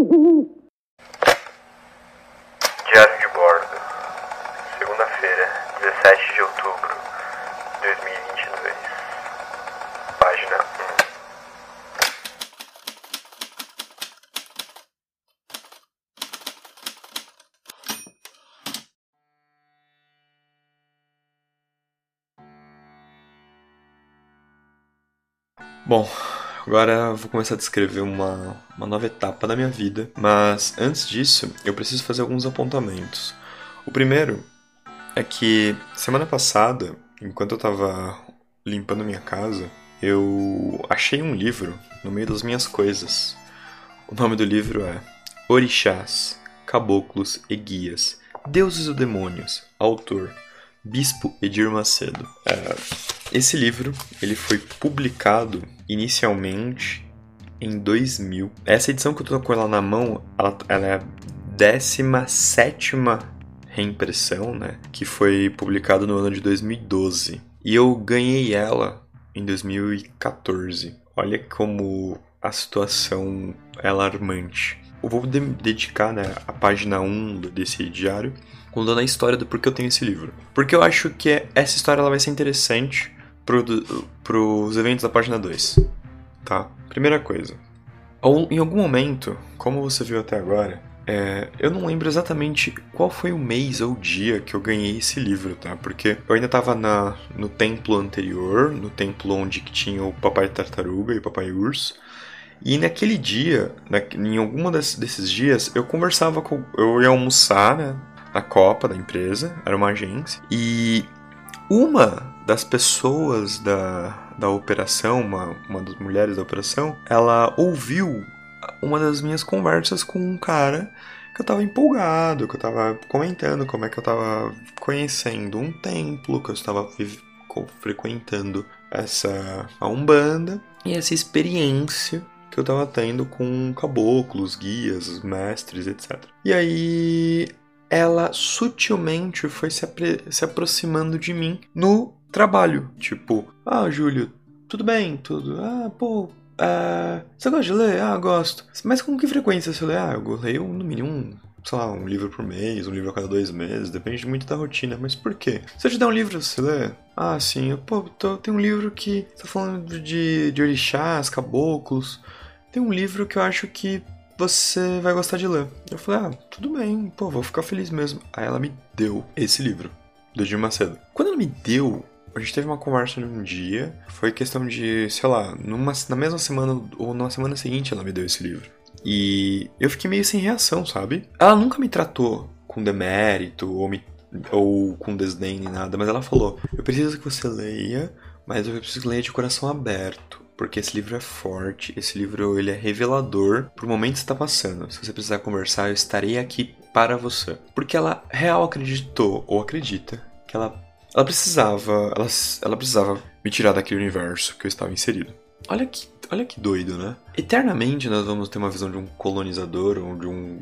Diário de bordo. Segunda-feira, 17 de outubro de 2022. Página 1. Bom, agora vou começar a descrever uma, uma nova etapa da minha vida, mas antes disso eu preciso fazer alguns apontamentos. O primeiro é que semana passada, enquanto eu tava limpando minha casa, eu achei um livro no meio das minhas coisas. O nome do livro é Orixás, Caboclos e Guias, Deuses e Demônios, autor Bispo Edir Macedo. É, esse livro ele foi publicado inicialmente em 2000. Essa edição que eu tô com ela na mão, ela, ela é a 17 reimpressão, né? Que foi publicado no ano de 2012. E eu ganhei ela em 2014. Olha como a situação é alarmante. Eu vou de dedicar né, a página 1 desse diário contando a história do porquê eu tenho esse livro. Porque eu acho que essa história ela vai ser interessante para os eventos da página 2. Tá? Primeira coisa. Em algum momento, como você viu até agora, é, eu não lembro exatamente qual foi o mês ou o dia que eu ganhei esse livro, tá? Porque eu ainda estava na, no templo anterior, no templo onde tinha o Papai Tartaruga e o Papai Urso. E naquele dia, na, em algum desses dias, eu conversava com. Eu ia almoçar, né? Na Copa da empresa, era uma agência. E uma das pessoas da, da operação, uma, uma das mulheres da operação, ela ouviu uma das minhas conversas com um cara que eu tava empolgado, que eu tava comentando como é que eu tava conhecendo um templo, que eu estava frequentando essa a Umbanda e essa experiência que eu tava tendo com caboclos, guias, mestres, etc. E aí ela sutilmente foi se, se aproximando de mim no trabalho. Tipo, ah, Júlio, tudo bem, tudo. Ah, pô, uh, você gosta de ler? Ah, gosto. Mas com que frequência você lê? Ah, eu leio no mínimo sei lá, um livro por mês, um livro a cada dois meses, depende muito da rotina. Mas por quê? Se eu te der um livro, você lê? Ah, sim, eu, pô, tô, tem um livro que tá falando de, de orixás, caboclos. Tem um livro que eu acho que você vai gostar de ler. Eu falei, ah, tudo bem, pô, vou ficar feliz mesmo. Aí ela me deu esse livro, do Jim Macedo. Quando ela me deu, a gente teve uma conversa num dia, foi questão de, sei lá, numa, na mesma semana ou na semana seguinte ela me deu esse livro. E eu fiquei meio sem reação, sabe? Ela nunca me tratou com demérito ou, me, ou com desdém nem nada, mas ela falou: Eu preciso que você leia, mas eu preciso que leia de coração aberto porque esse livro é forte, esse livro ele é revelador pro momento que você está passando. Se você precisar conversar, eu estarei aqui para você. Porque ela real acreditou ou acredita que ela ela precisava, ela, ela precisava me tirar daquele universo que eu estava inserido. Olha que, olha que doido, né? Eternamente nós vamos ter uma visão de um colonizador ou de um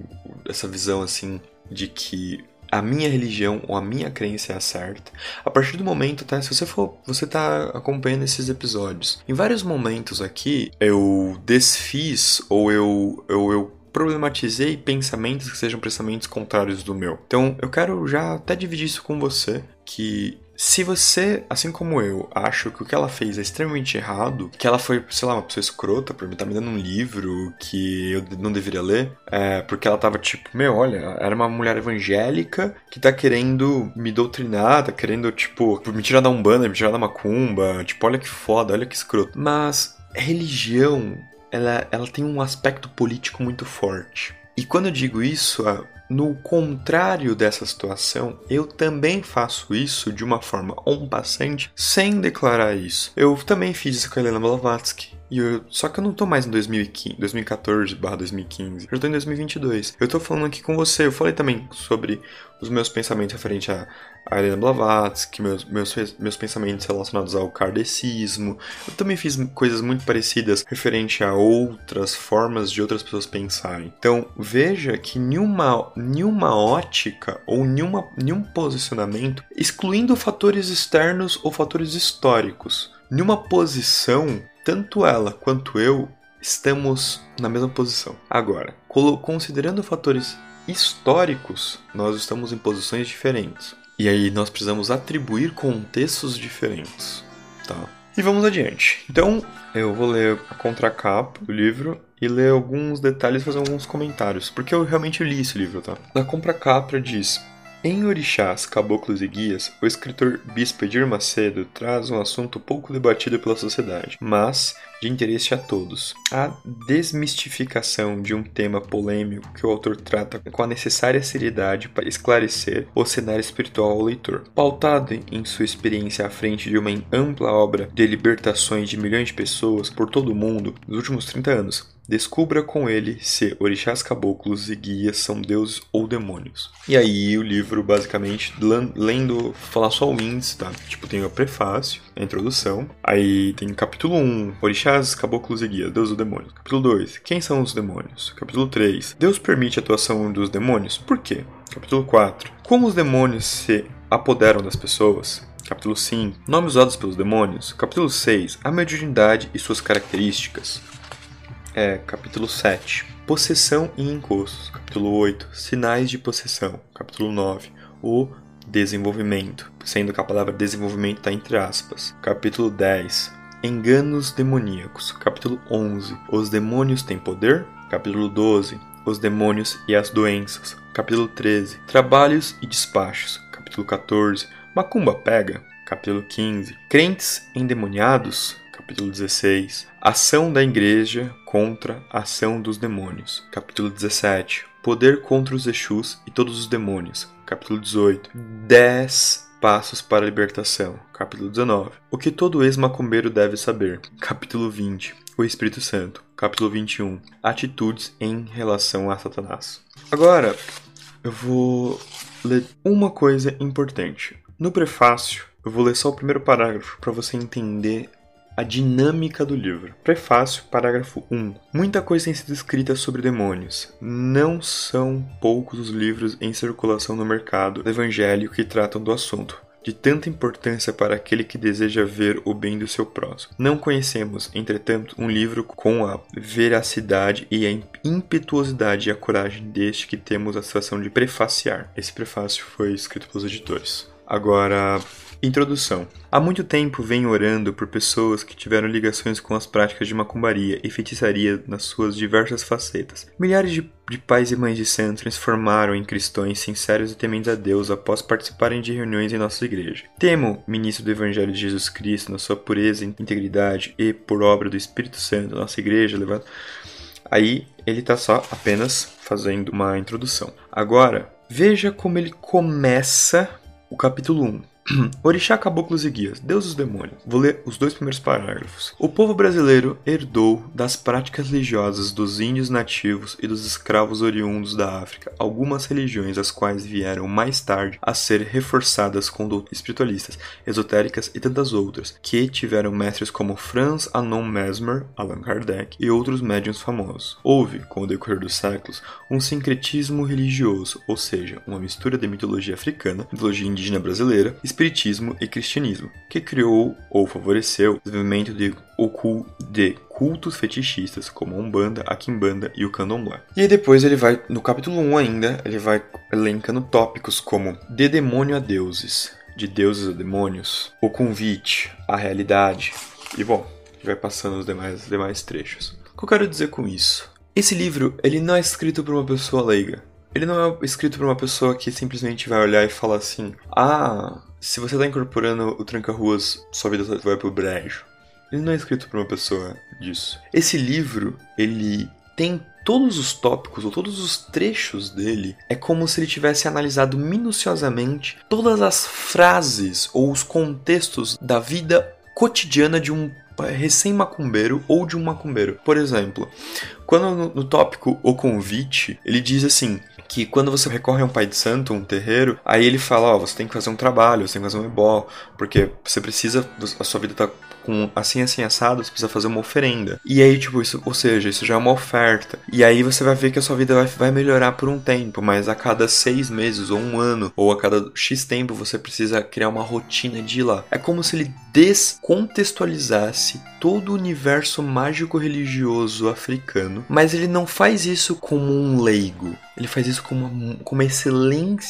essa visão assim de que a minha religião ou a minha crença é a certa. A partir do momento, tá? Se você for, você tá acompanhando esses episódios. Em vários momentos aqui, eu desfiz ou eu, eu, eu problematizei pensamentos que sejam pensamentos contrários do meu. Então, eu quero já até dividir isso com você, que se você, assim como eu, acha que o que ela fez é extremamente errado, que ela foi, sei lá, uma pessoa escrota por estar tá me dando um livro que eu não deveria ler, é, porque ela tava tipo, meu, olha, era uma mulher evangélica que tá querendo me doutrinar, tá querendo, tipo, me tirar da Umbanda, me tirar da Macumba, tipo, olha que foda, olha que escroto. Mas religião, ela, ela tem um aspecto político muito forte. E quando eu digo isso, no contrário dessa situação, eu também faço isso de uma forma on passante, sem declarar isso. Eu também fiz isso com a Helena Blavatsky. E eu, só que eu não tô mais em 2015, 2014 2015, eu tô em 2022. Eu tô falando aqui com você, eu falei também sobre os meus pensamentos referentes a, a Helena Blavatsky, meus, meus, meus pensamentos relacionados ao kardecismo. Eu também fiz coisas muito parecidas referente a outras formas de outras pessoas pensarem. Então, veja que nenhuma, nenhuma ótica ou nenhuma, nenhum posicionamento, excluindo fatores externos ou fatores históricos, nenhuma posição tanto ela quanto eu estamos na mesma posição. Agora, considerando fatores históricos, nós estamos em posições diferentes. E aí nós precisamos atribuir contextos diferentes, tá? E vamos adiante. Então, eu vou ler a contracapa do livro e ler alguns detalhes fazer alguns comentários, porque eu realmente li esse livro, tá? Na contracapa diz: em Orixás, Caboclos e Guias, o escritor Bispo Edir Macedo traz um assunto pouco debatido pela sociedade, mas de interesse a todos. A desmistificação de um tema polêmico que o autor trata com a necessária seriedade para esclarecer o cenário espiritual ao leitor. Pautado em sua experiência à frente de uma ampla obra de libertações de milhões de pessoas por todo o mundo nos últimos 30 anos, Descubra com ele se orixás caboclos e guias são deuses ou demônios. E aí o livro, basicamente, lendo, falar só o índice, tá? Tipo, tem o prefácio, a introdução. Aí tem capítulo 1, orixás, caboclos e guias, deuses ou demônios. Capítulo 2, quem são os demônios? Capítulo 3, Deus permite a atuação dos demônios? Por quê? Capítulo 4, como os demônios se apoderam das pessoas? Capítulo 5. Nomes usados pelos demônios. Capítulo 6. A mediunidade e suas características é capítulo 7, Possessão e Encostos, capítulo 8, Sinais de Possessão, capítulo 9, O Desenvolvimento, sendo que a palavra desenvolvimento está entre aspas, capítulo 10, Enganos demoníacos, capítulo 11, Os demônios têm poder, capítulo 12, Os demônios e as doenças, capítulo 13, Trabalhos e despachos, capítulo 14, Macumba pega, capítulo 15, Crentes endemoniados, capítulo 16. Ação da Igreja contra a ação dos demônios, capítulo 17. Poder contra os Exus e todos os demônios, capítulo 18. 10 passos para a libertação, capítulo 19. O que todo ex-macumbeiro deve saber, capítulo 20. O Espírito Santo, capítulo 21. Atitudes em relação a Satanás. Agora, eu vou ler uma coisa importante. No prefácio, eu vou ler só o primeiro parágrafo para você entender a dinâmica do livro. Prefácio, parágrafo 1. Muita coisa tem sido escrita sobre demônios. Não são poucos os livros em circulação no mercado evangélico que tratam do assunto de tanta importância para aquele que deseja ver o bem do seu próximo. Não conhecemos, entretanto, um livro com a veracidade e a impetuosidade e a coragem deste que temos a satisfação de prefaciar. Esse prefácio foi escrito pelos editores. Agora, Introdução. Há muito tempo venho orando por pessoas que tiveram ligações com as práticas de macumbaria e feitiçaria nas suas diversas facetas. Milhares de, de pais e mães de santos transformaram em cristãos sinceros e tementes a Deus após participarem de reuniões em nossa igreja. Temo, ministro do Evangelho de Jesus Cristo, na sua pureza e integridade e por obra do Espírito Santo, nossa igreja levanta. Aí ele está só apenas fazendo uma introdução. Agora, veja como ele começa o capítulo 1. Orixá, caboclos e guias, Deus dos demônios. Vou ler os dois primeiros parágrafos. O povo brasileiro herdou das práticas religiosas dos índios nativos e dos escravos oriundos da África algumas religiões as quais vieram mais tarde a ser reforçadas com doutrinas espiritualistas, esotéricas e tantas outras, que tiveram mestres como Franz Anon Mesmer, Allan Kardec e outros médiuns famosos. Houve, com o decorrer dos séculos, um sincretismo religioso, ou seja, uma mistura de mitologia africana, mitologia indígena brasileira, espiritismo e cristianismo, que criou ou favoreceu o desenvolvimento de, de cultos fetichistas como a Umbanda, a e o Candomblé. E aí depois ele vai, no capítulo 1 ainda, ele vai elencando tópicos como de demônio a deuses, de deuses a demônios, o convite, a realidade, e bom, vai passando os demais, demais trechos. O que eu quero dizer com isso? Esse livro, ele não é escrito por uma pessoa leiga. Ele não é escrito por uma pessoa que simplesmente vai olhar e falar assim: Ah, se você está incorporando o tranca-ruas, sua vida vai pro brejo. Ele não é escrito por uma pessoa disso. Esse livro, ele tem todos os tópicos ou todos os trechos dele é como se ele tivesse analisado minuciosamente todas as frases ou os contextos da vida cotidiana de um recém-macumbeiro ou de um macumbeiro. Por exemplo, quando no, no tópico o convite, ele diz assim: que quando você recorre a um pai de santo, um terreiro, aí ele fala, ó, oh, você tem que fazer um trabalho, você tem que fazer um ebó, porque você precisa, a sua vida tá com assim, assim, assado, você precisa fazer uma oferenda. E aí, tipo, isso, ou seja, isso já é uma oferta. E aí você vai ver que a sua vida vai, vai melhorar por um tempo, mas a cada seis meses, ou um ano, ou a cada X tempo, você precisa criar uma rotina de ir lá. É como se ele descontextualizasse todo o universo mágico-religioso africano, mas ele não faz isso como um leigo, ele faz isso como uma, como uma excelente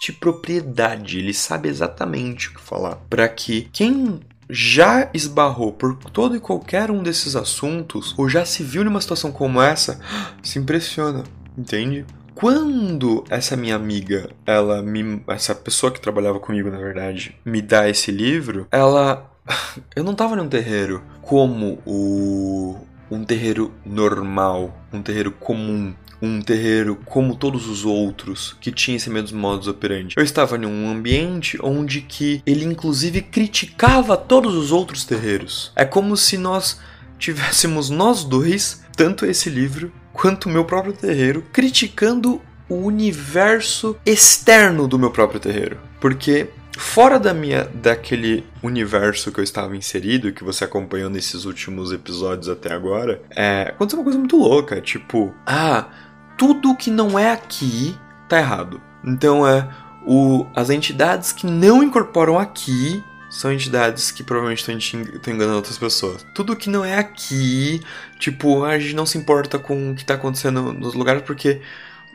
de propriedade, ele sabe exatamente o que falar. Para que quem já esbarrou por todo e qualquer um desses assuntos, ou já se viu numa situação como essa, se impressiona, entende? Quando essa minha amiga, ela me. Essa pessoa que trabalhava comigo, na verdade, me dá esse livro, ela. Eu não tava num terreiro como o. Um terreiro normal, um terreiro comum, um terreiro como todos os outros que tinha esse mesmo modus operandi. Eu estava em um ambiente onde que ele inclusive criticava todos os outros terreiros. É como se nós tivéssemos nós dois, tanto esse livro quanto o meu próprio terreiro, criticando o universo externo do meu próprio terreiro. Porque fora da minha daquele universo que eu estava inserido, que você acompanhou nesses últimos episódios até agora, é, aconteceu uma coisa muito louca, tipo, ah, tudo que não é aqui tá errado. Então é o, as entidades que não incorporam aqui são entidades que provavelmente estão enganando outras pessoas. Tudo que não é aqui, tipo, a gente não se importa com o que está acontecendo nos lugares porque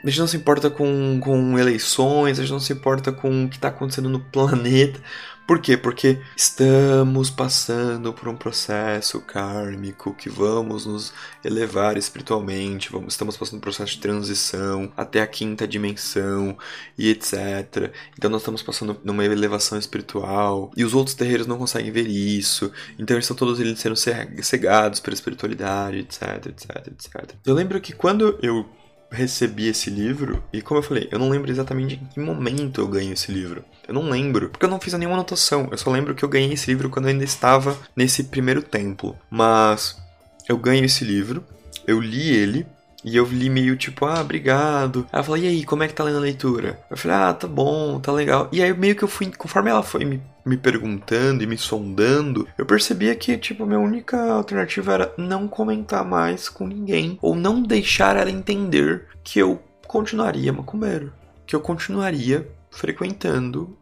a gente não se importa com, com eleições, a gente não se importa com o que está acontecendo no planeta. Por quê? Porque estamos passando por um processo kármico que vamos nos elevar espiritualmente, vamos, estamos passando por um processo de transição até a quinta dimensão e etc. Então nós estamos passando numa elevação espiritual e os outros terreiros não conseguem ver isso. Então eles estão todos eles sendo cegados pela espiritualidade, etc, etc, etc. Eu lembro que quando eu recebi esse livro, e como eu falei, eu não lembro exatamente em que momento eu ganhei esse livro. Eu não lembro, porque eu não fiz nenhuma anotação. Eu só lembro que eu ganhei esse livro quando eu ainda estava nesse primeiro templo. Mas eu ganho esse livro, eu li ele, e eu li meio tipo, ah, obrigado. Ela falou, e aí, como é que tá lendo a leitura? Eu falei, ah, tá bom, tá legal. E aí meio que eu fui, conforme ela foi me, me perguntando e me sondando, eu percebia que, tipo, minha única alternativa era não comentar mais com ninguém. Ou não deixar ela entender que eu continuaria macumbeiro. Que eu continuaria frequentando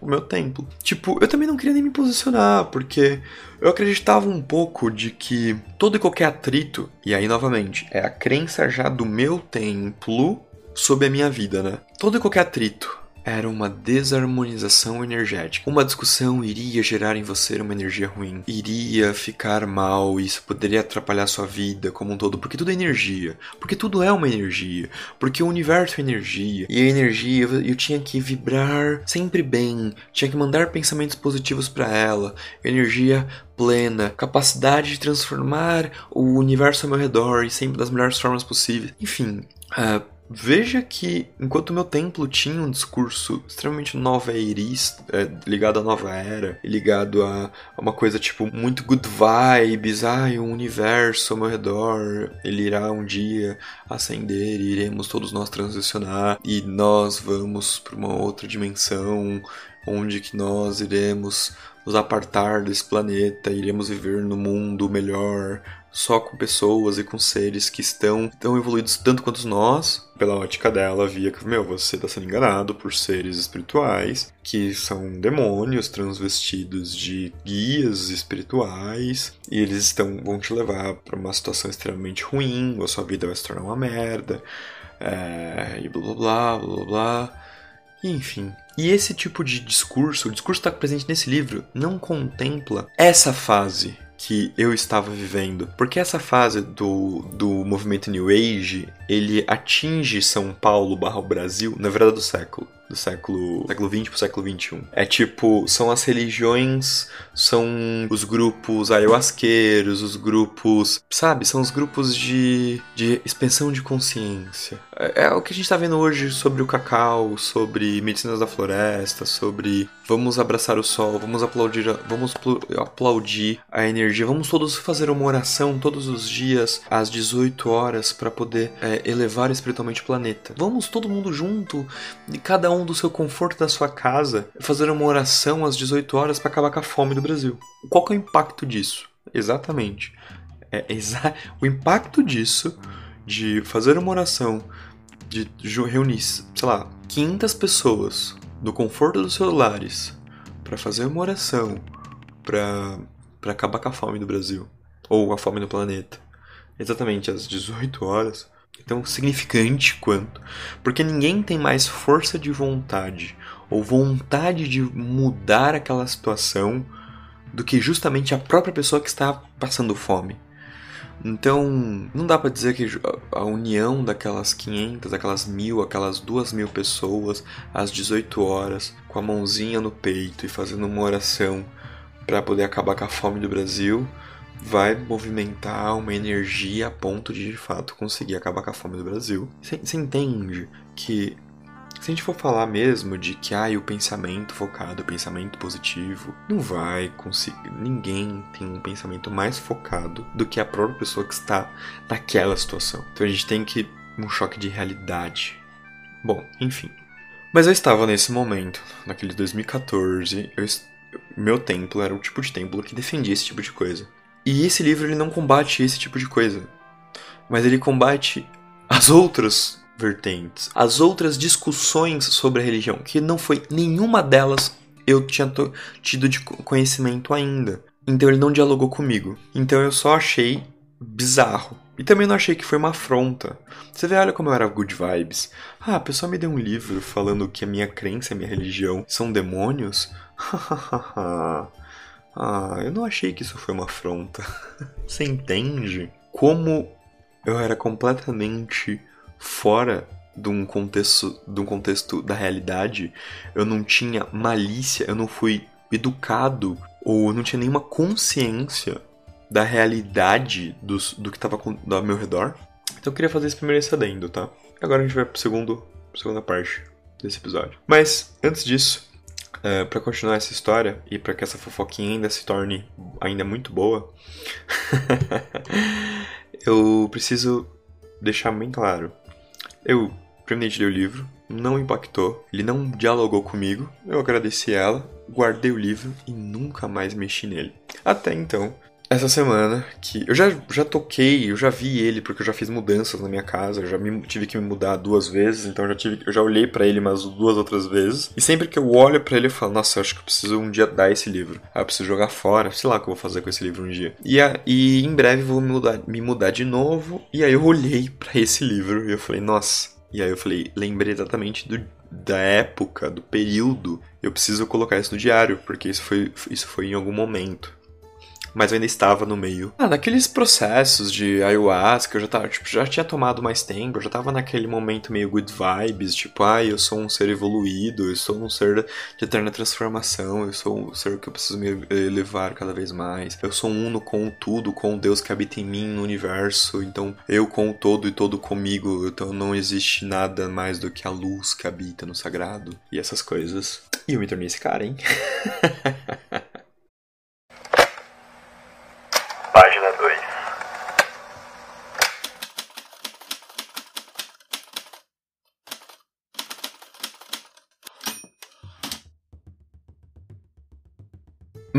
o meu templo. Tipo, eu também não queria nem me posicionar, porque eu acreditava um pouco de que todo e qualquer atrito, e aí novamente, é a crença já do meu templo sobre a minha vida, né? Todo e qualquer atrito era uma desarmonização energética. Uma discussão iria gerar em você uma energia ruim, iria ficar mal, isso poderia atrapalhar sua vida como um todo, porque tudo é energia, porque tudo é uma energia, porque o universo é energia, e a energia eu tinha que vibrar sempre bem, tinha que mandar pensamentos positivos para ela, energia plena, capacidade de transformar o universo ao meu redor e sempre das melhores formas possíveis. Enfim, uh, Veja que, enquanto meu templo tinha um discurso extremamente nova-eirista, é, ligado à nova era, ligado a, a, uma coisa tipo muito good vibes, ai, o universo ao meu redor, ele irá um dia ascender e iremos todos nós transicionar e nós vamos para uma outra dimensão onde que nós iremos nos apartar desse planeta, iremos viver no mundo melhor, só com pessoas e com seres que estão tão evoluídos tanto quanto nós. Pela ótica dela, via que, meu, você está sendo enganado por seres espirituais, que são demônios transvestidos de guias espirituais, e eles estão vão te levar para uma situação extremamente ruim, a sua vida vai se tornar uma merda, é, e blá blá blá blá blá. Enfim. E esse tipo de discurso, o discurso que está presente nesse livro, não contempla essa fase que eu estava vivendo. Porque essa fase do, do movimento New Age, ele atinge São Paulo barra Brasil na virada do século. Do século, século 20 pro século 21. É tipo, são as religiões, são os grupos ayahuasqueiros, os grupos, sabe? São os grupos de, de expansão de consciência. É, é o que a gente tá vendo hoje sobre o cacau, sobre medicinas da floresta, sobre vamos abraçar o sol, vamos aplaudir, vamos aplaudir a energia, vamos todos fazer uma oração todos os dias às 18 horas para poder é, elevar espiritualmente o planeta. Vamos todo mundo junto, e cada um do seu conforto da sua casa, fazer uma oração às 18 horas para acabar com a fome do Brasil. Qual é o impacto disso? Exatamente. É exa o impacto disso de fazer uma oração, de reunir, sei lá, 500 pessoas do conforto dos seus lares para fazer uma oração para acabar com a fome do Brasil ou a fome do planeta. Exatamente às 18 horas. Tão significante quanto. Porque ninguém tem mais força de vontade ou vontade de mudar aquela situação do que justamente a própria pessoa que está passando fome. Então, não dá para dizer que a união daquelas 500, aquelas mil, aquelas duas mil pessoas às 18 horas, com a mãozinha no peito e fazendo uma oração para poder acabar com a fome do Brasil, vai movimentar uma energia a ponto de de fato conseguir acabar com a fome do Brasil. Você entende que se a gente for falar mesmo de que ah, o pensamento focado, o pensamento positivo, não vai conseguir. Ninguém tem um pensamento mais focado do que a própria pessoa que está naquela situação. Então a gente tem que um choque de realidade. Bom, enfim. Mas eu estava nesse momento, naquele 2014, eu, meu templo era o tipo de templo que defendia esse tipo de coisa. E esse livro ele não combate esse tipo de coisa, mas ele combate as outras vertentes, as outras discussões sobre a religião, que não foi nenhuma delas eu tinha tido de conhecimento ainda. Então ele não dialogou comigo. Então eu só achei bizarro. E também não achei que foi uma afronta. Você vê, olha como eu era good vibes. Ah, a pessoa me deu um livro falando que a minha crença a minha religião são demônios. ah, eu não achei que isso foi uma afronta. Você entende? Como eu era completamente fora de um contexto, de um contexto da realidade, eu não tinha malícia, eu não fui educado ou não tinha nenhuma consciência da realidade do, do que estava ao meu redor. Então eu queria fazer esse primeiro excedendo, tá? Agora a gente vai para segundo segunda parte desse episódio. Mas antes disso, uh, é, para continuar essa história e para que essa fofoquinha ainda se torne ainda muito boa, eu preciso deixar bem claro eu terminei de ler o livro, não impactou, ele não dialogou comigo, eu agradeci ela, guardei o livro e nunca mais mexi nele. Até então, essa semana que eu já, já toquei, eu já vi ele porque eu já fiz mudanças na minha casa, eu já me, tive que me mudar duas vezes, então eu já tive, eu já olhei para ele umas duas outras vezes. E sempre que eu olho para ele eu falo, nossa, eu acho que eu preciso um dia dar esse livro. Ah, eu preciso jogar fora, sei lá o que eu vou fazer com esse livro um dia. E, a, e em breve vou me mudar, me mudar de novo. E aí eu olhei para esse livro e eu falei, nossa. E aí eu falei, lembrei exatamente do, da época, do período. Eu preciso colocar isso no diário, porque isso foi, isso foi em algum momento mas eu ainda estava no meio. Ah, naqueles processos de ayahuasca, eu já tava, tipo, já tinha tomado mais tempo, eu já tava naquele momento meio good vibes, tipo, ai, ah, eu sou um ser evoluído, eu sou um ser de eterna transformação, eu sou um ser que eu preciso me elevar cada vez mais. Eu sou uno com tudo, com o Deus que habita em mim no universo, então eu com o todo e todo comigo, então não existe nada mais do que a luz que habita no sagrado e essas coisas. E eu me tornei esse cara, hein? Página 2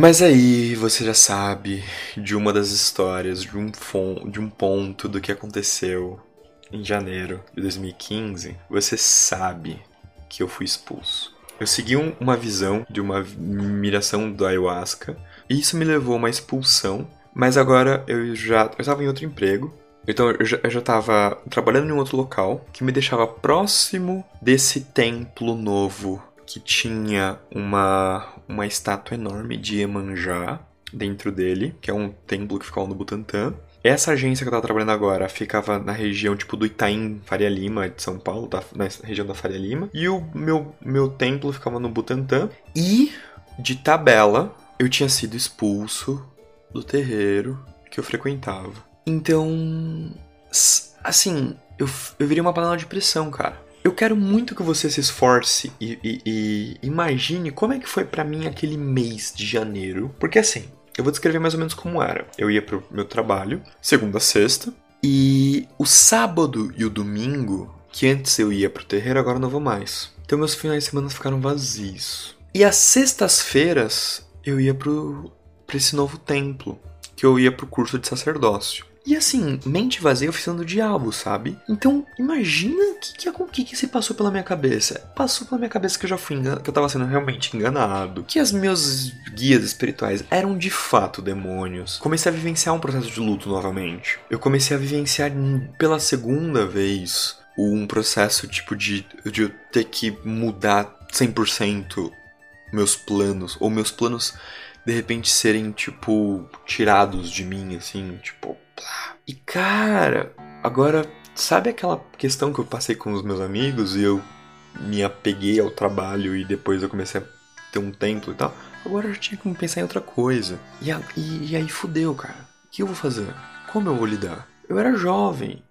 Mas aí você já sabe de uma das histórias, de um, de um ponto do que aconteceu em janeiro de 2015. Você sabe que eu fui expulso. Eu segui um, uma visão de uma miração do ayahuasca, e isso me levou a uma expulsão mas agora eu já eu estava em outro emprego. Então eu já, eu já tava trabalhando em um outro local que me deixava próximo desse templo novo que tinha uma, uma estátua enorme de Iemanjá dentro dele, que é um templo que ficava no Butantã. essa agência que eu tava trabalhando agora ficava na região tipo do Itaim, Faria Lima, de São Paulo, tá? na região da Faria Lima. E o meu, meu templo ficava no Butantã. E, de tabela, eu tinha sido expulso do terreiro que eu frequentava. Então, assim, eu, eu virei uma panela de pressão, cara. Eu quero muito que você se esforce e, e, e imagine como é que foi para mim aquele mês de janeiro. Porque assim, eu vou descrever mais ou menos como era. Eu ia pro meu trabalho, segunda a sexta, e o sábado e o domingo, que antes eu ia pro terreiro, agora não vou mais. Então meus finais de semana ficaram vazios. E às sextas-feiras eu ia pro, esse novo templo, que eu ia pro curso de sacerdócio. E assim, mente vazia oficina do diabo, sabe? Então, imagina o que, que, que, que se passou pela minha cabeça. Passou pela minha cabeça que eu já fui enganado, que eu tava sendo realmente enganado. Que as meus guias espirituais eram de fato demônios. Comecei a vivenciar um processo de luto novamente. Eu comecei a vivenciar pela segunda vez um processo tipo de, de eu ter que mudar 100% meus planos. Ou meus planos de repente serem, tipo, tirados de mim, assim, tipo, e cara, agora, sabe aquela questão que eu passei com os meus amigos e eu me apeguei ao trabalho e depois eu comecei a ter um templo e tal? Agora eu tinha que pensar em outra coisa. E, a, e, e aí fudeu, cara. O que eu vou fazer? Como eu vou lidar? Eu era jovem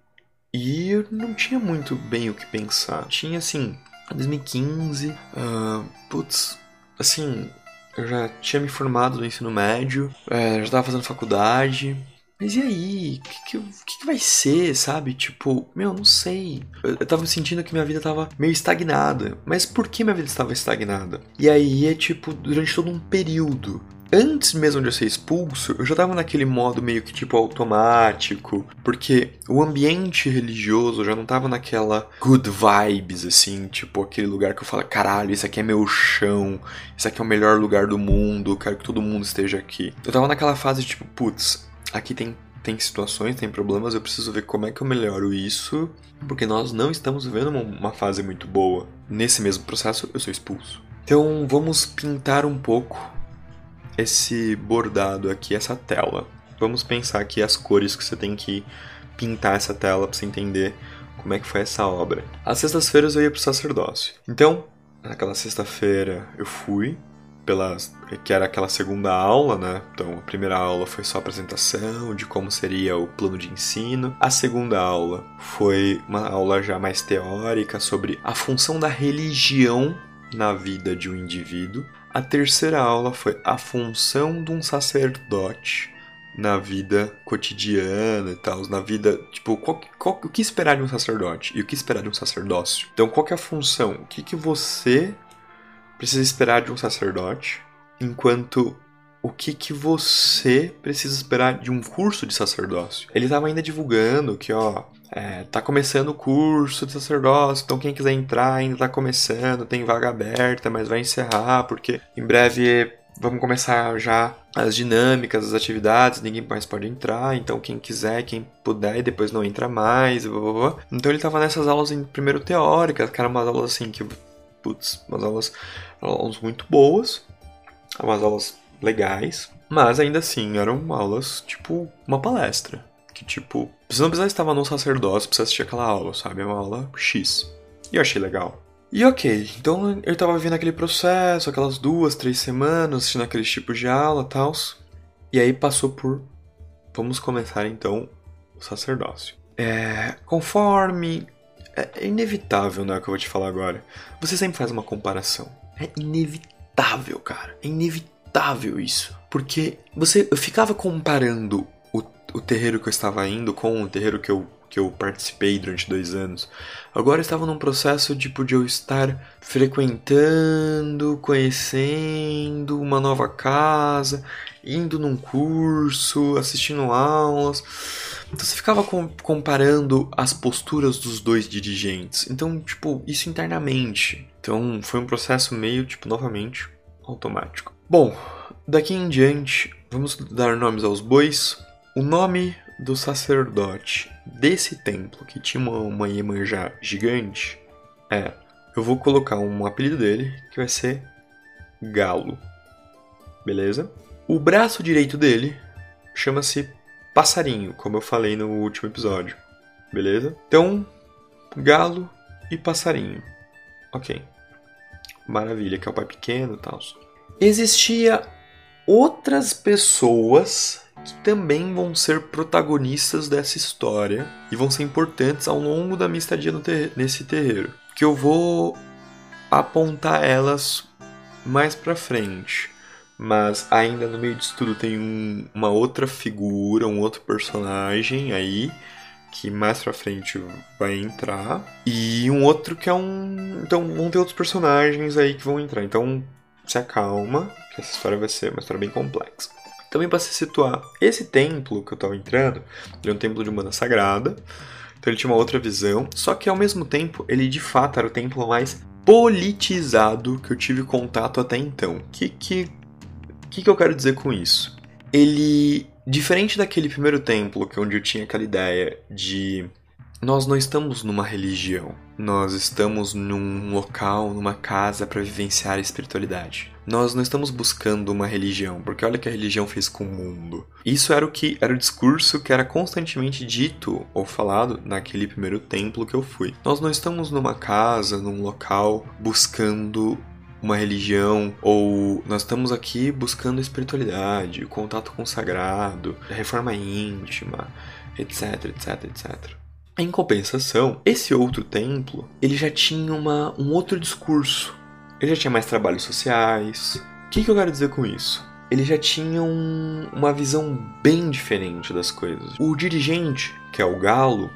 e eu não tinha muito bem o que pensar. Tinha assim, 2015, uh, putz, assim, eu já tinha me formado no ensino médio, é, já estava fazendo faculdade, mas e aí? O que, que, que, vai ser, sabe? Tipo, meu, não sei. Eu, eu tava sentindo que minha vida tava meio estagnada. Mas por que minha vida estava estagnada? E aí é tipo, durante todo um período. Antes mesmo de eu ser expulso, eu já tava naquele modo meio que tipo automático, porque o ambiente religioso já não tava naquela good vibes, assim, tipo aquele lugar que eu falo, caralho, esse aqui é meu chão, esse aqui é o melhor lugar do mundo, quero que todo mundo esteja aqui. Eu tava naquela fase tipo, putz, aqui tem, tem situações, tem problemas, eu preciso ver como é que eu melhoro isso, porque nós não estamos vivendo uma, uma fase muito boa. Nesse mesmo processo, eu sou expulso. Então vamos pintar um pouco esse bordado aqui, essa tela. Vamos pensar aqui as cores que você tem que pintar essa tela para você entender como é que foi essa obra. Às sextas-feiras eu ia pro sacerdócio. Então, naquela sexta-feira eu fui, pelas que era aquela segunda aula, né? Então, a primeira aula foi só apresentação de como seria o plano de ensino. A segunda aula foi uma aula já mais teórica sobre a função da religião na vida de um indivíduo. A terceira aula foi a função de um sacerdote na vida cotidiana e tal, na vida, tipo, qual, qual, o que esperar de um sacerdote e o que esperar de um sacerdócio. Então, qual é a função? O que, que você precisa esperar de um sacerdote, enquanto o que, que você precisa esperar de um curso de sacerdócio. Ele estava ainda divulgando que, ó, é, tá começando o curso de sacerdócio, então quem quiser entrar ainda tá começando, tem vaga aberta, mas vai encerrar, porque em breve vamos começar já as dinâmicas, as atividades, ninguém mais pode entrar, então quem quiser, quem puder, e depois não entra mais, blá, blá, blá. Então ele estava nessas aulas em primeiro teóricas, eram umas aulas assim que putz, umas aulas, aulas muito boas, umas aulas legais, mas ainda assim eram aulas tipo uma palestra. Que tipo, você não precisava estar no sacerdócio pra assistir aquela aula, sabe? É uma aula X. E eu achei legal. E ok, então eu tava vivendo aquele processo, aquelas duas, três semanas, assistindo aqueles tipos de aula e tal. E aí passou por. Vamos começar então o sacerdócio. É, conforme é, é inevitável, né, o que eu vou te falar agora. Você sempre faz uma comparação. É inevitável, cara. É inevitável isso. Porque você eu ficava comparando o, o terreiro que eu estava indo com o terreiro que eu, que eu participei durante dois anos. Agora eu estava num processo tipo, de eu estar frequentando, conhecendo uma nova casa, indo num curso, assistindo aulas. Então você ficava com, comparando as posturas dos dois dirigentes. Então, tipo, isso internamente. Então foi um processo meio, tipo, novamente, automático. Bom, daqui em diante, vamos dar nomes aos bois. O nome do sacerdote desse templo, que tinha uma, Iemanjá gigante, é. Eu vou colocar um apelido dele, que vai ser Galo. Beleza? O braço direito dele chama-se passarinho, como eu falei no último episódio. Beleza? Então, galo e passarinho. Ok. Maravilha, que é o pai pequeno e tal. Existia outras pessoas que também vão ser protagonistas dessa história e vão ser importantes ao longo da minha estadia ter nesse terreiro. Que eu vou apontar elas mais pra frente. Mas ainda no meio disso tudo tem um, uma outra figura, um outro personagem aí que mais pra frente vai entrar. E um outro que é um. Então vão ter outros personagens aí que vão entrar. Então se acalma, que essa história vai ser uma história bem complexa. Também para se situar, esse templo que eu tava entrando, ele é um templo de Umbanda sagrada. Então ele tinha uma outra visão, só que ao mesmo tempo ele de fato era o templo mais politizado que eu tive contato até então. O que, que, que, que eu quero dizer com isso? Ele, diferente daquele primeiro templo, que é onde eu tinha aquela ideia de nós não estamos numa religião, nós estamos num local, numa casa para vivenciar a espiritualidade. Nós não estamos buscando uma religião, porque olha o que a religião fez com o mundo. Isso era o que era o discurso que era constantemente dito ou falado naquele primeiro templo que eu fui. Nós não estamos numa casa, num local buscando uma religião, ou nós estamos aqui buscando espiritualidade, contato com o sagrado, reforma íntima, etc, etc, etc. Em compensação, esse outro templo, ele já tinha uma, um outro discurso. Ele já tinha mais trabalhos sociais. O que, que eu quero dizer com isso? Ele já tinha um, uma visão bem diferente das coisas. O dirigente, que é o Galo,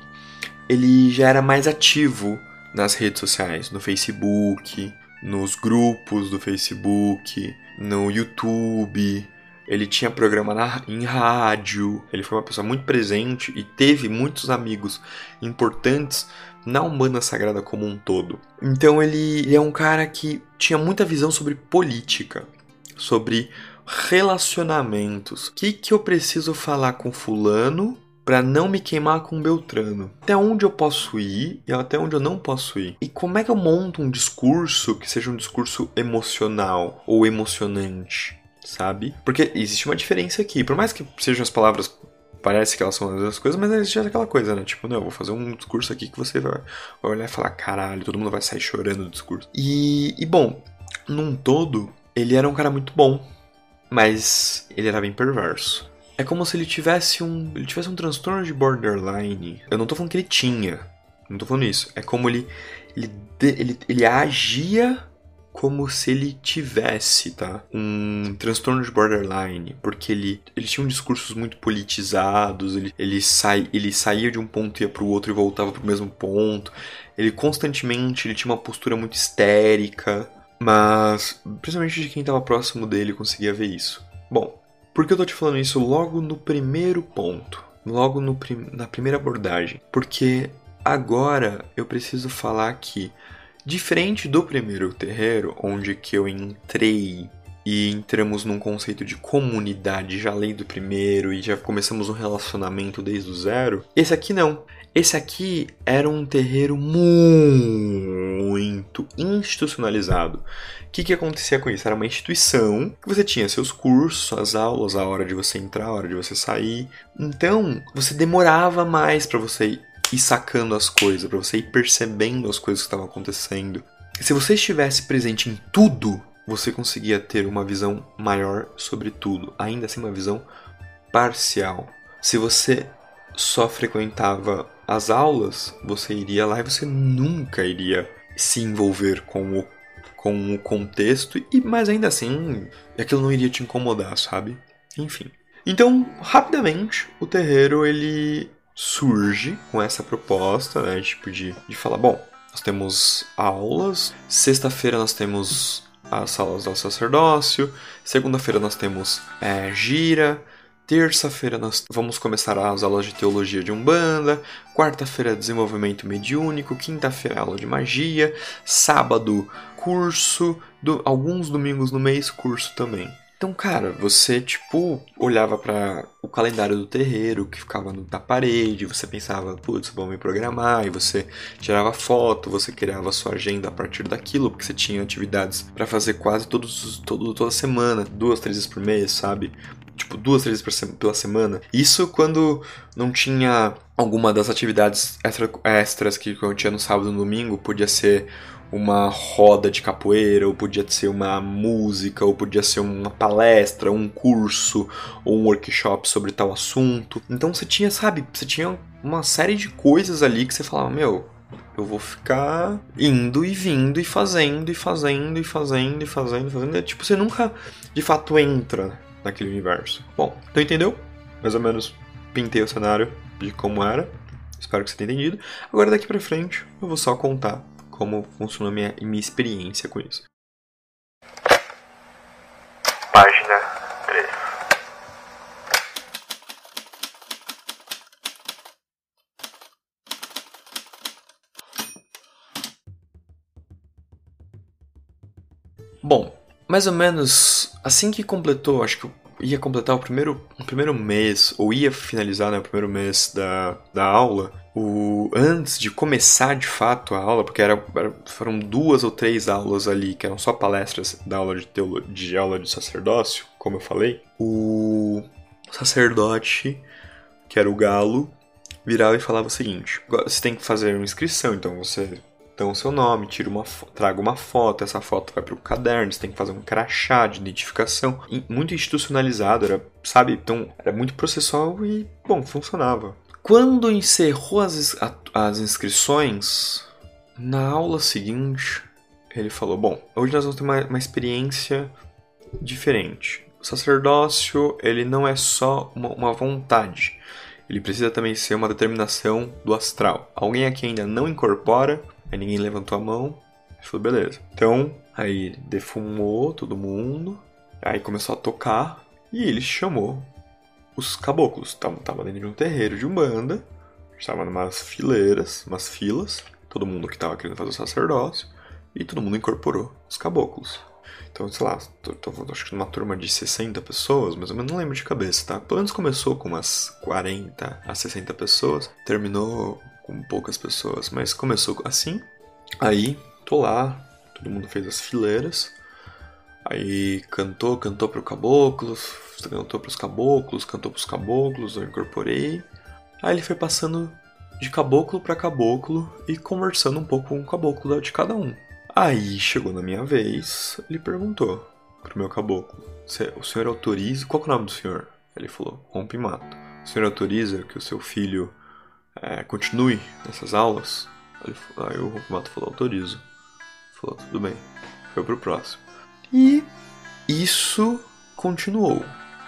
ele já era mais ativo nas redes sociais, no Facebook, nos grupos do Facebook, no YouTube, ele tinha programa na, em rádio, ele foi uma pessoa muito presente e teve muitos amigos importantes na Umbanda Sagrada como um todo. Então ele, ele é um cara que tinha muita visão sobre política, sobre relacionamentos. O que, que eu preciso falar com fulano para não me queimar com Beltrano. Até onde eu posso ir e até onde eu não posso ir. E como é que eu monto um discurso que seja um discurso emocional ou emocionante? sabe? Porque existe uma diferença aqui. Por mais que sejam as palavras parece que elas são as mesmas coisas, mas existe aquela coisa, né? Tipo, não, eu vou fazer um discurso aqui que você vai olhar e falar, caralho, todo mundo vai sair chorando do discurso. E, e bom, num todo, ele era um cara muito bom, mas ele era bem perverso. É como se ele tivesse um, ele tivesse um transtorno de borderline. Eu não tô falando que ele tinha, não tô falando isso. É como ele, ele, ele, ele agia como se ele tivesse, tá? Um transtorno de borderline, porque ele, ele tinha um discursos muito politizados, ele, ele, sai, ele saía de um ponto e ia pro outro e voltava pro mesmo ponto. Ele constantemente ele tinha uma postura muito histérica, mas principalmente de quem estava próximo dele conseguia ver isso. Bom, por que eu tô te falando isso logo no primeiro ponto? Logo no, na primeira abordagem? Porque agora eu preciso falar que Diferente do primeiro terreiro, onde que eu entrei e entramos num conceito de comunidade já além do primeiro e já começamos um relacionamento desde o zero, esse aqui não. Esse aqui era um terreiro muito institucionalizado. O que, que acontecia com isso? Era uma instituição que você tinha seus cursos, suas aulas, a hora de você entrar, a hora de você sair. Então, você demorava mais para você ir sacando as coisas, para você ir percebendo as coisas que estavam acontecendo. Se você estivesse presente em tudo, você conseguia ter uma visão maior sobre tudo, ainda assim uma visão parcial. Se você só frequentava as aulas, você iria lá e você nunca iria se envolver com o, com o contexto, e mas ainda assim aquilo não iria te incomodar, sabe? Enfim. Então, rapidamente, o terreiro ele surge com essa proposta, né? Tipo, de, de falar, bom, nós temos aulas, sexta-feira nós temos as salas do sacerdócio, segunda-feira nós temos é, gira, terça-feira nós vamos começar as aulas de teologia de Umbanda, quarta-feira desenvolvimento mediúnico, quinta-feira aula de magia, sábado curso, do, alguns domingos no mês curso também. Então, cara, você, tipo, olhava para o calendário do terreiro que ficava na parede, você pensava, putz, vou me programar, e você tirava foto, você criava sua agenda a partir daquilo, porque você tinha atividades para fazer quase todos, todo, toda semana, duas, três vezes por mês, sabe? Tipo, duas, três vezes pela semana. Isso quando não tinha alguma das atividades extra, extras que eu tinha no sábado e no domingo, podia ser uma roda de capoeira, ou podia ser uma música, ou podia ser uma palestra, um curso, ou um workshop sobre tal assunto. Então você tinha, sabe, você tinha uma série de coisas ali que você falava, meu, eu vou ficar indo e vindo e fazendo e fazendo e fazendo e fazendo e fazendo. É, tipo, você nunca de fato entra naquele universo. Bom, então entendeu? Mais ou menos pintei o cenário de como era. Espero que você tenha entendido. Agora daqui pra frente eu vou só contar como funcionou minha, minha experiência com isso. Página 3. Bom, mais ou menos assim que completou, acho que ia completar o primeiro, o primeiro mês, ou ia finalizar né, o primeiro mês da, da aula, o, antes de começar de fato a aula, porque era, foram duas ou três aulas ali, que eram só palestras da aula de, teolo, de aula de sacerdócio, como eu falei, o sacerdote, que era o galo, virava e falava o seguinte: você tem que fazer uma inscrição, então você então, o seu nome, tira uma, traga uma foto, essa foto vai para o caderno, você tem que fazer um crachá de identificação. Muito institucionalizado, era, sabe? Então, era muito processual e, bom, funcionava. Quando encerrou as, as inscrições, na aula seguinte, ele falou: Bom, hoje nós vamos ter uma, uma experiência diferente. O sacerdócio, ele não é só uma, uma vontade, ele precisa também ser uma determinação do astral. Alguém aqui ainda não incorpora, Aí ninguém levantou a mão. Falou, beleza. Então, aí defumou todo mundo. Aí começou a tocar. E ele chamou os caboclos. Tava, tava dentro de um terreiro de umbanda. Estava numas fileiras, umas filas. Todo mundo que tava querendo fazer o sacerdócio. E todo mundo incorporou os caboclos. Então, sei lá, tô, tô, acho que numa turma de 60 pessoas, mas eu não lembro de cabeça, tá? Pelo menos começou com umas 40 a 60 pessoas, terminou com poucas pessoas, mas começou assim. Aí, tô lá, todo mundo fez as fileiras. Aí cantou, cantou pro caboclo, cantou pros caboclos, cantou pros caboclos, eu incorporei. Aí ele foi passando de caboclo para caboclo e conversando um pouco com o caboclo de cada um. Aí chegou na minha vez, ele perguntou pro meu caboclo: O senhor autoriza? Qual é o nome do senhor? Ele falou: Rompe Mato. O senhor autoriza que o seu filho é, continue nessas aulas? Aí o Rokumato falou, autorizo. Falou, tudo bem. Foi pro próximo. E isso continuou.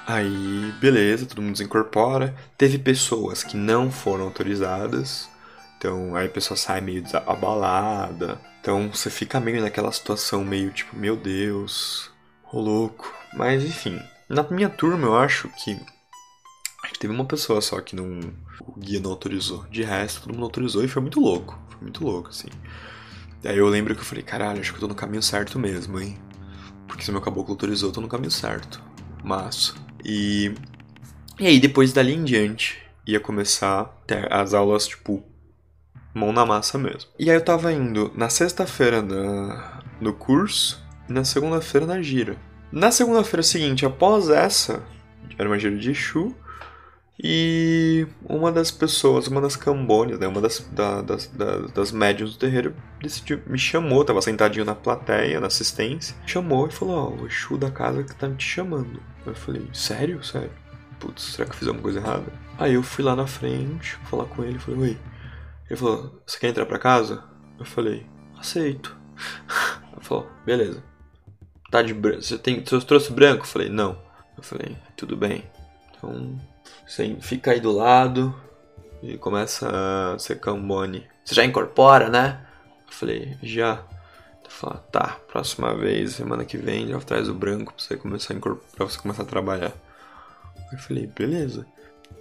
Aí, beleza, todo mundo desincorpora. Teve pessoas que não foram autorizadas. Então, aí a pessoa sai meio abalada. Então, você fica meio naquela situação meio tipo, meu Deus, ô louco. Mas, enfim, na minha turma eu acho que Acho que teve uma pessoa só que não. O guia não autorizou. De resto, todo mundo autorizou e foi muito louco. Foi muito louco, assim. Daí eu lembro que eu falei, caralho, acho que eu tô no caminho certo mesmo, hein? Porque se meu caboclo autorizou, eu tô no caminho certo. Massa. E. E aí, depois dali em diante, ia começar as aulas, tipo, mão na massa mesmo. E aí eu tava indo na sexta-feira no curso e na segunda-feira na gira. Na segunda-feira seguinte, após essa, era uma gira de Exu, e uma das pessoas, uma das cambones, né, uma das, da, das, das, médiums do terreiro, decidiu, me chamou, tava sentadinho na plateia, na assistência, chamou e falou: Ó, oh, o Exu da casa que tá te chamando. Eu falei: Sério? Sério? Putz, será que eu fiz alguma coisa errada? Aí eu fui lá na frente, falar com ele, falei: Oi. Ele falou: Você quer entrar pra casa? Eu falei: Aceito. Ele falou: Beleza. Tá de branco. Você, tem, você trouxe branco? Eu falei: Não. Eu falei: Tudo bem. Então você fica aí do lado e começa a ser cambone. Você já incorpora, né? Eu falei, já. Ele falou, tá, próxima vez, semana que vem, já traz o branco pra você começar a incorporar, pra você começar a trabalhar. Eu falei, beleza.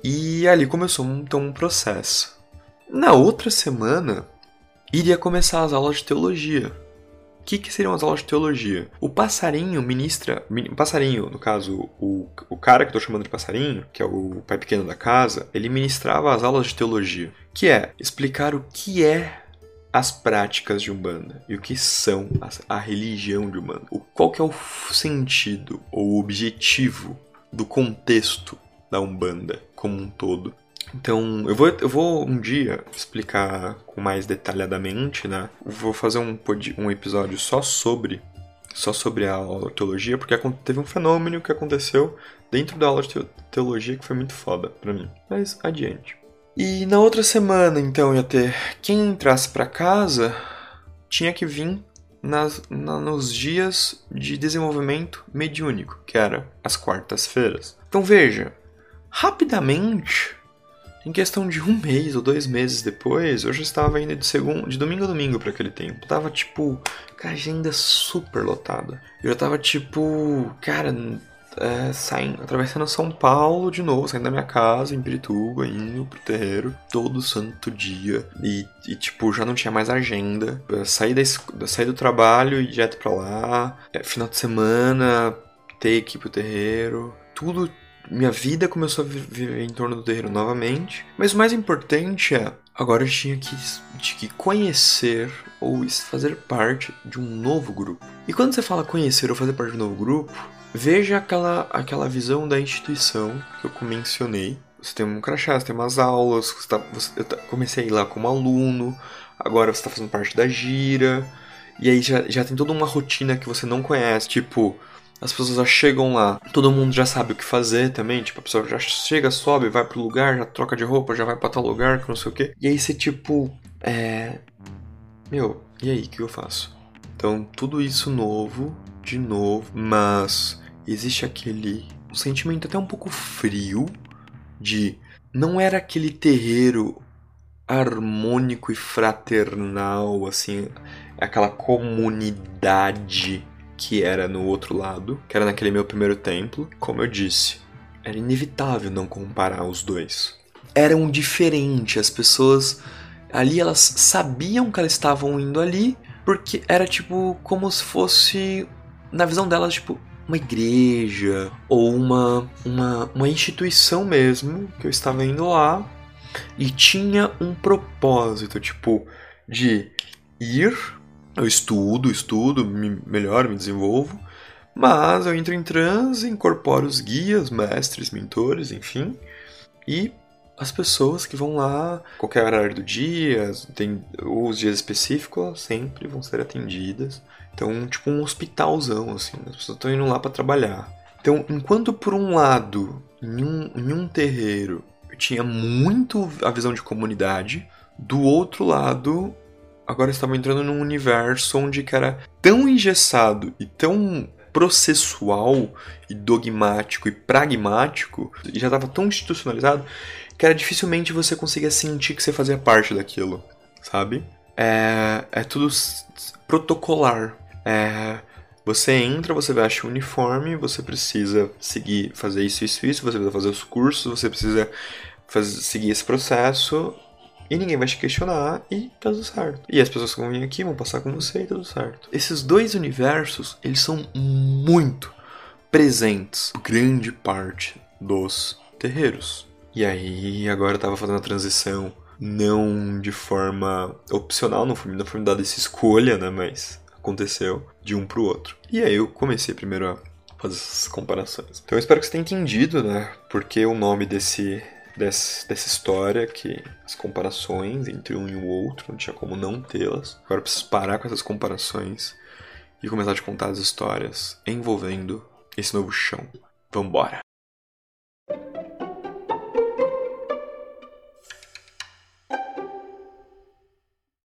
E ali começou então um processo. Na outra semana, iria começar as aulas de teologia que, que seriam as aulas de teologia? O passarinho ministra. Passarinho, no caso, o, o cara que eu tô chamando de passarinho, que é o pai pequeno da casa, ele ministrava as aulas de teologia, que é explicar o que é as práticas de Umbanda e o que são a, a religião de Umbanda. O, qual que é o sentido ou objetivo do contexto da Umbanda como um todo. Então, eu vou, eu vou um dia explicar com mais detalhadamente, né? Vou fazer um, um episódio só sobre só sobre a aula de teologia, porque teve um fenômeno que aconteceu dentro da aula de teologia que foi muito foda para mim. Mas adiante. E na outra semana, então, ia ter quem entrasse para casa tinha que vir nas, na, nos dias de desenvolvimento mediúnico, que era as quartas-feiras. Então veja, rapidamente, em questão de um mês ou dois meses depois, eu já estava indo de, segundo, de domingo a domingo para aquele tempo. Tava tipo, com a agenda super lotada. Eu já tava tipo, cara, é, saindo, atravessando São Paulo de novo, saindo da minha casa em Pirituba, indo pro terreiro todo santo dia. E, e tipo, já não tinha mais agenda. Saí, da, saí do trabalho e direto pra lá. É, final de semana, ter que ir pro terreiro. Tudo. Minha vida começou a viver em torno do terreiro novamente. Mas o mais importante é. Agora eu tinha que, tinha que conhecer ou fazer parte de um novo grupo. E quando você fala conhecer ou fazer parte de um novo grupo, Veja aquela, aquela visão da instituição que eu mencionei. Você tem um crachá, você tem umas aulas, você tá, você, eu comecei a ir lá como aluno, agora você está fazendo parte da gira, e aí já, já tem toda uma rotina que você não conhece, tipo, as pessoas já chegam lá, todo mundo já sabe o que fazer também, tipo, a pessoa já chega, sobe, vai pro lugar, já troca de roupa, já vai pra tal lugar, que não sei o que. E aí você, tipo, é. Meu, e aí, o que eu faço? Então, tudo isso novo, de novo, mas existe aquele um sentimento até um pouco frio de não era aquele terreiro harmônico e fraternal, assim, aquela comunidade que era no outro lado, que era naquele meu primeiro templo. Como eu disse, era inevitável não comparar os dois. Eram diferentes, as pessoas ali elas sabiam que elas estavam indo ali, porque era tipo como se fosse na visão delas tipo uma igreja ou uma, uma, uma instituição mesmo que eu estava indo lá e tinha um propósito, tipo, de ir, eu estudo, estudo, me melhor, me desenvolvo, mas eu entro em transe, incorporo os guias, mestres, mentores, enfim, e as pessoas que vão lá, qualquer horário do dia, tem os dias específicos, sempre vão ser atendidas. Então, tipo um hospitalzão, assim, as pessoas estão indo lá para trabalhar. Então, enquanto por um lado, em um, em um terreiro, eu tinha muito a visão de comunidade, do outro lado, agora estava entrando num universo onde que era tão engessado e tão processual e dogmático e pragmático, e já estava tão institucionalizado, que era dificilmente você conseguia sentir que você fazia parte daquilo, sabe? É, é tudo protocolar. É, você entra, você veste o uniforme, você precisa seguir, fazer isso, isso, isso, você precisa fazer os cursos, você precisa fazer, seguir esse processo e ninguém vai te questionar e tá tudo certo. E as pessoas que vão vir aqui vão passar com você e tudo certo. Esses dois universos, eles são muito presentes, grande parte dos terreiros. E aí, agora eu tava fazendo a transição não de forma opcional, não foi, não foi me dada essa escolha, né? Mas aconteceu de um pro outro. E aí eu comecei primeiro a fazer essas comparações. Então eu espero que você tenha entendido, né? Porque o nome desse, desse, dessa história, que as comparações entre um e o outro, não tinha como não tê-las. Agora eu preciso parar com essas comparações e começar a te contar as histórias envolvendo esse novo chão. Vambora!